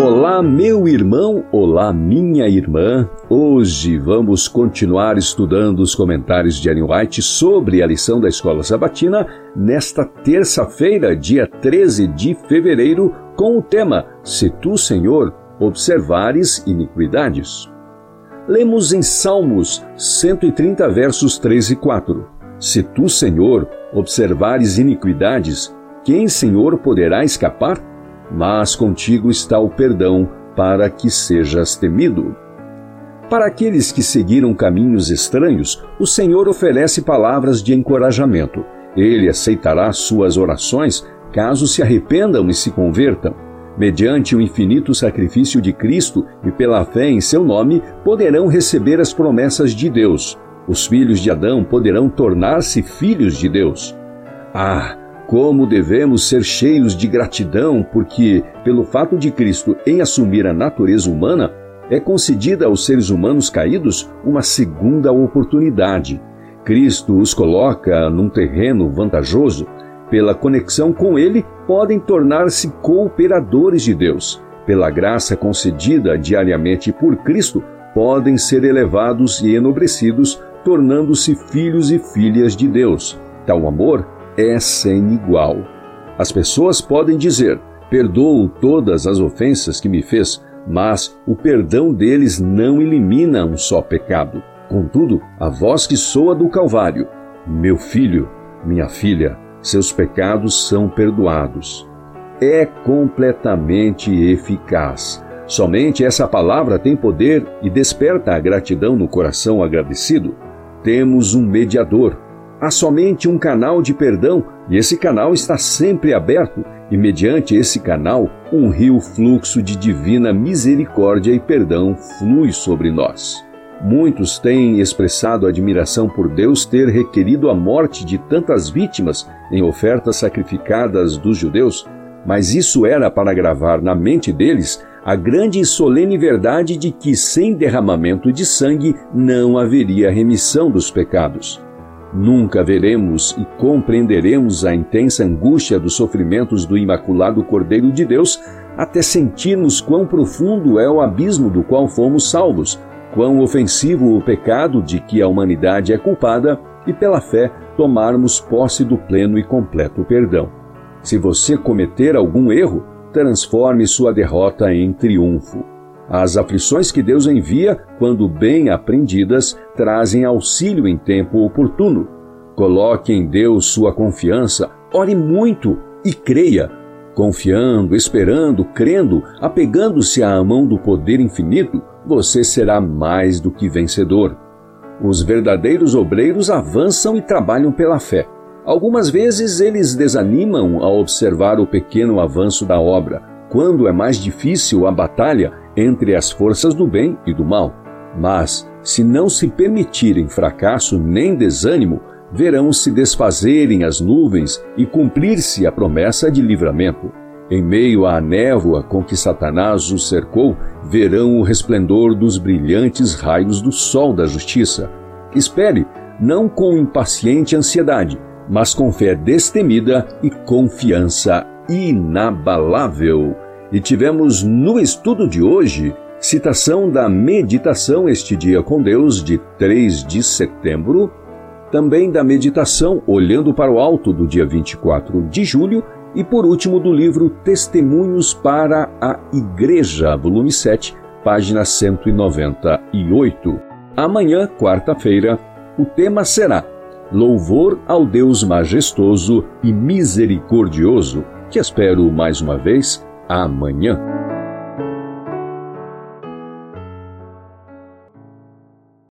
Olá, meu irmão, olá, minha irmã. Hoje vamos continuar estudando os comentários de Ellen White sobre a lição da Escola Sabatina nesta terça-feira, dia 13 de fevereiro, com o tema Se tu, Senhor, observares iniquidades. Lemos em Salmos 130, versos 3 e 4. Se tu, Senhor, observares iniquidades, quem, Senhor, poderá escapar? Mas contigo está o perdão para que sejas temido. Para aqueles que seguiram caminhos estranhos, o Senhor oferece palavras de encorajamento. Ele aceitará suas orações caso se arrependam e se convertam. Mediante o infinito sacrifício de Cristo e pela fé em seu nome, poderão receber as promessas de Deus. Os filhos de Adão poderão tornar-se filhos de Deus. Ah, como devemos ser cheios de gratidão, porque, pelo fato de Cristo em assumir a natureza humana, é concedida aos seres humanos caídos uma segunda oportunidade. Cristo os coloca num terreno vantajoso. Pela conexão com Ele, podem tornar-se cooperadores de Deus. Pela graça concedida diariamente por Cristo, podem ser elevados e enobrecidos, tornando-se filhos e filhas de Deus. Tal amor é sem igual. As pessoas podem dizer: Perdoo todas as ofensas que me fez, mas o perdão deles não elimina um só pecado. Contudo, a voz que soa do Calvário: Meu filho, minha filha, seus pecados são perdoados. É completamente eficaz. Somente essa palavra tem poder e desperta a gratidão no coração agradecido. Temos um mediador, há somente um canal de perdão e esse canal está sempre aberto, e mediante esse canal, um rio fluxo de divina misericórdia e perdão flui sobre nós. Muitos têm expressado admiração por Deus ter requerido a morte de tantas vítimas em ofertas sacrificadas dos judeus, mas isso era para gravar na mente deles a grande e solene verdade de que sem derramamento de sangue não haveria remissão dos pecados. Nunca veremos e compreenderemos a intensa angústia dos sofrimentos do Imaculado Cordeiro de Deus até sentirmos quão profundo é o abismo do qual fomos salvos, quão ofensivo o pecado de que a humanidade é culpada e, pela fé, tomarmos posse do pleno e completo perdão. Se você cometer algum erro, transforme sua derrota em triunfo. As aflições que Deus envia, quando bem aprendidas, trazem auxílio em tempo oportuno. Coloque em Deus sua confiança, ore muito e creia. Confiando, esperando, crendo, apegando-se à mão do poder infinito, você será mais do que vencedor. Os verdadeiros obreiros avançam e trabalham pela fé. Algumas vezes eles desanimam ao observar o pequeno avanço da obra. Quando é mais difícil a batalha, entre as forças do bem e do mal. Mas, se não se permitirem fracasso nem desânimo, verão se desfazerem as nuvens e cumprir-se a promessa de livramento. Em meio à névoa com que Satanás os cercou, verão o resplendor dos brilhantes raios do sol da justiça. Espere, não com impaciente ansiedade, mas com fé destemida e confiança inabalável. E tivemos no estudo de hoje citação da meditação Este Dia com Deus, de 3 de setembro, também da meditação Olhando para o Alto, do dia 24 de julho, e por último do livro Testemunhos para a Igreja, volume 7, página 198. Amanhã, quarta-feira, o tema será Louvor ao Deus majestoso e misericordioso, que espero mais uma vez amanhã.